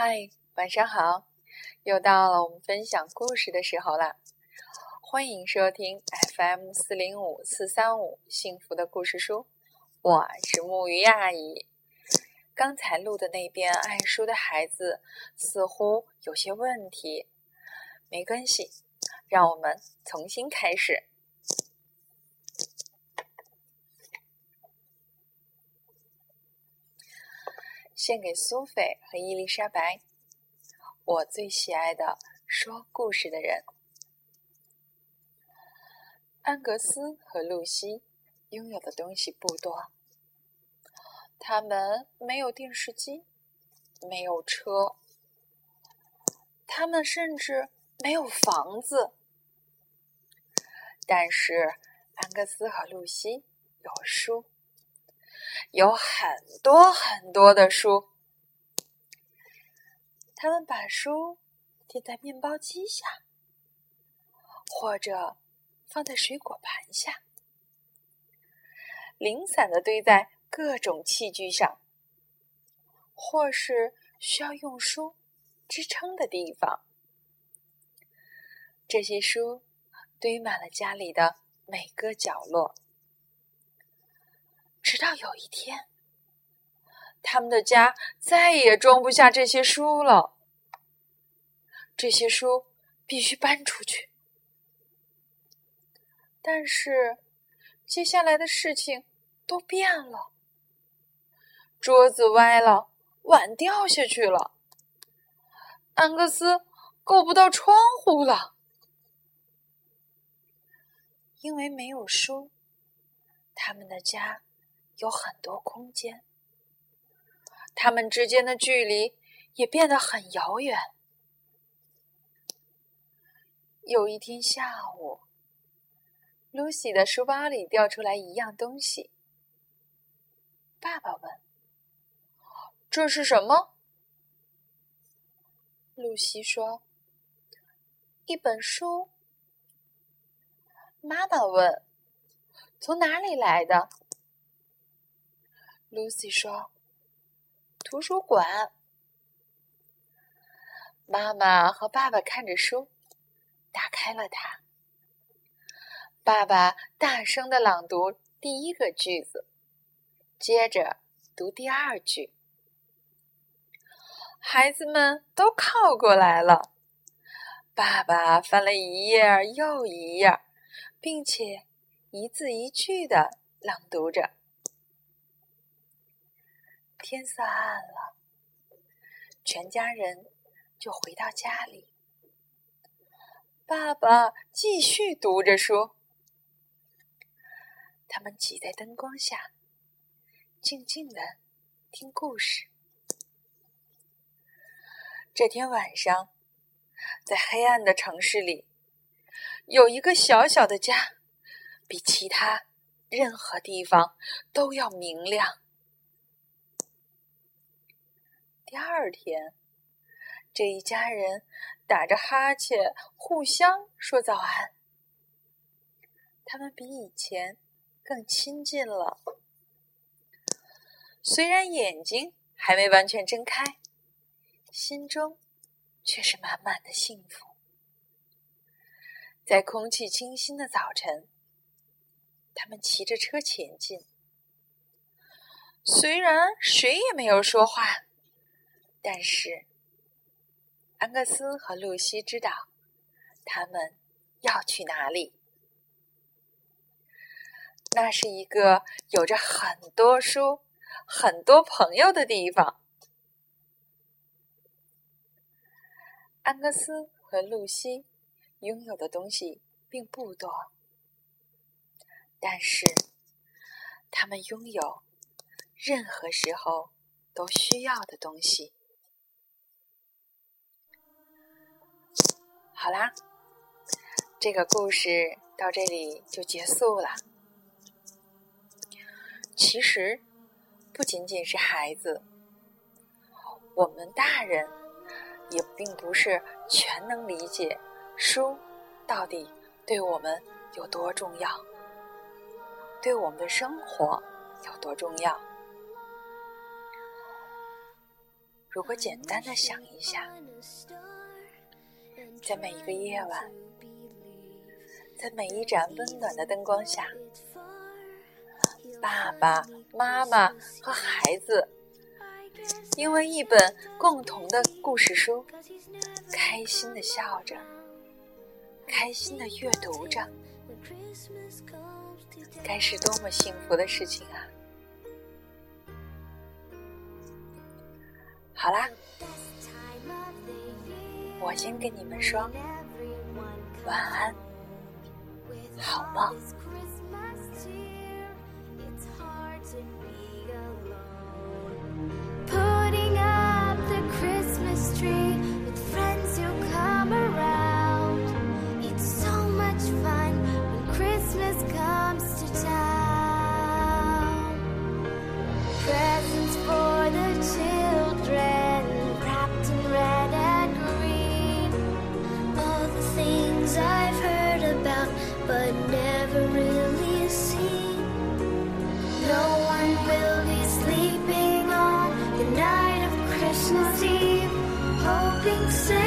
嗨，晚上好！又到了我们分享故事的时候啦，欢迎收听 FM 四零五四三五幸福的故事书，我是木鱼阿姨。刚才录的那边爱书的孩子似乎有些问题，没关系，让我们重新开始。献给苏菲和伊丽莎白，我最喜爱的说故事的人。安格斯和露西拥有的东西不多，他们没有电视机，没有车，他们甚至没有房子。但是安格斯和露西有书。有很多很多的书，他们把书贴在面包机下，或者放在水果盘下，零散的堆在各种器具上，或是需要用书支撑的地方。这些书堆满了家里的每个角落。直到有一天，他们的家再也装不下这些书了。这些书必须搬出去。但是，接下来的事情都变了。桌子歪了，碗掉下去了。安格斯够不到窗户了，因为没有书，他们的家。有很多空间，他们之间的距离也变得很遥远。有一天下午，露西的书包里掉出来一样东西。爸爸问：“这是什么？”露西说：“一本书。”妈妈问：“从哪里来的？” Lucy 说：“图书馆。”妈妈和爸爸看着书，打开了它。爸爸大声的朗读第一个句子，接着读第二句。孩子们都靠过来了。爸爸翻了一页又一页，并且一字一句的朗读着。天色暗了，全家人就回到家里。爸爸继续读着书，他们挤在灯光下，静静的听故事。这天晚上，在黑暗的城市里，有一个小小的家，比其他任何地方都要明亮。第二天，这一家人打着哈欠，互相说早安。他们比以前更亲近了，虽然眼睛还没完全睁开，心中却是满满的幸福。在空气清新的早晨，他们骑着车前进，虽然谁也没有说话。但是，安格斯和露西知道他们要去哪里。那是一个有着很多书、很多朋友的地方。安格斯和露西拥有的东西并不多，但是他们拥有任何时候都需要的东西。好啦，这个故事到这里就结束了。其实，不仅仅是孩子，我们大人也并不是全能理解书到底对我们有多重要，对我们的生活有多重要。如果简单的想一下，在每一个夜晚，在每一盏温暖的灯光下，爸爸妈妈和孩子因为一本共同的故事书，开心的笑着，开心的阅读着，该是多么幸福的事情啊！好啦，我先跟你们说晚安，好梦。say